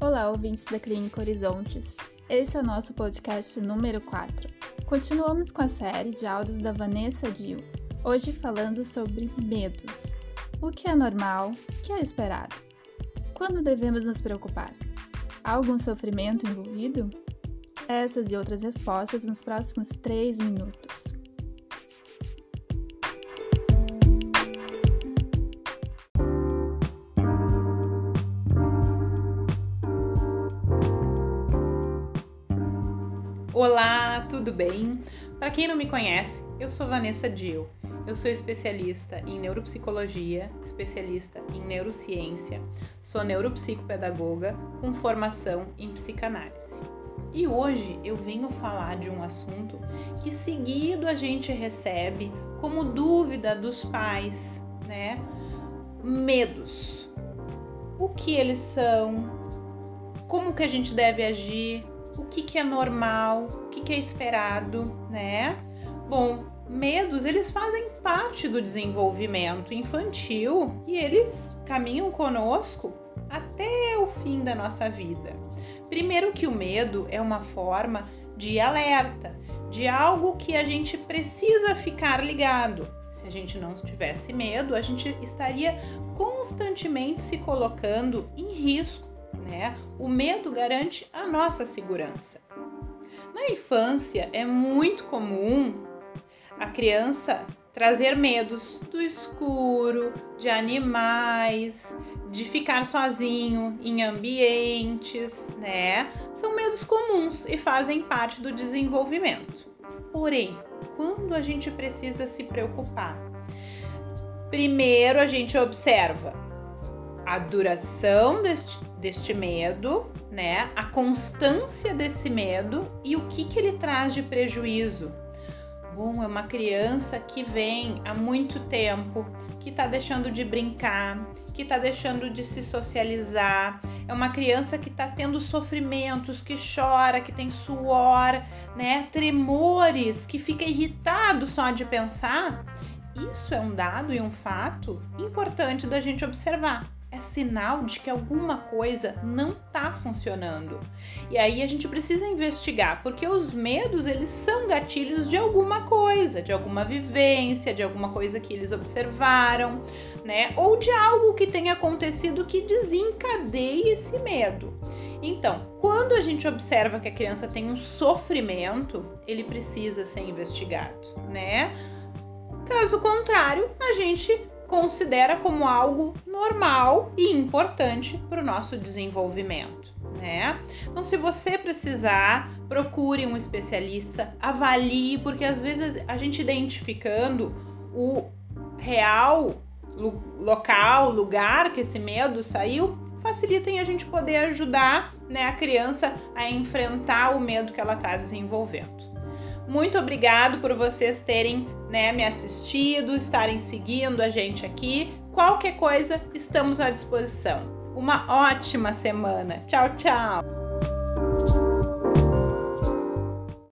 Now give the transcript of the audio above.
Olá, ouvintes da Clínica Horizontes. Esse é o nosso podcast número 4. Continuamos com a série de áudios da Vanessa Dil, hoje falando sobre medos. O que é normal, o que é esperado? Quando devemos nos preocupar? Há algum sofrimento envolvido? Essas e outras respostas nos próximos 3 minutos. Olá, tudo bem? Para quem não me conhece, eu sou Vanessa Dill. Eu sou especialista em neuropsicologia, especialista em neurociência, sou neuropsicopedagoga com formação em psicanálise. E hoje eu venho falar de um assunto que seguido a gente recebe como dúvida dos pais, né? Medos. O que eles são? Como que a gente deve agir? O que, que é normal, o que, que é esperado, né? Bom, medos eles fazem parte do desenvolvimento infantil e eles caminham conosco até o fim da nossa vida. Primeiro que o medo é uma forma de alerta, de algo que a gente precisa ficar ligado. Se a gente não tivesse medo, a gente estaria constantemente se colocando em risco né? O medo garante a nossa segurança. Na infância é muito comum a criança trazer medos do escuro, de animais, de ficar sozinho em ambientes, né? São medos comuns e fazem parte do desenvolvimento. Porém, quando a gente precisa se preocupar? Primeiro a gente observa a duração deste, deste medo, né? A constância desse medo e o que, que ele traz de prejuízo. Bom, é uma criança que vem há muito tempo, que está deixando de brincar, que está deixando de se socializar. É uma criança que está tendo sofrimentos, que chora, que tem suor, né? Tremores, que fica irritado só de pensar. Isso é um dado e um fato importante da gente observar é sinal de que alguma coisa não está funcionando. E aí a gente precisa investigar, porque os medos eles são gatilhos de alguma coisa, de alguma vivência, de alguma coisa que eles observaram, né? Ou de algo que tenha acontecido que desencadeie esse medo. Então, quando a gente observa que a criança tem um sofrimento, ele precisa ser investigado, né? Caso contrário, a gente considera como algo normal e importante para o nosso desenvolvimento. Né? Então, se você precisar, procure um especialista, avalie, porque às vezes a gente identificando o real local, lugar que esse medo saiu, facilita em a gente poder ajudar né, a criança a enfrentar o medo que ela está desenvolvendo. Muito obrigado por vocês terem né, me assistido, estarem seguindo a gente aqui. Qualquer coisa, estamos à disposição. Uma ótima semana. Tchau, tchau!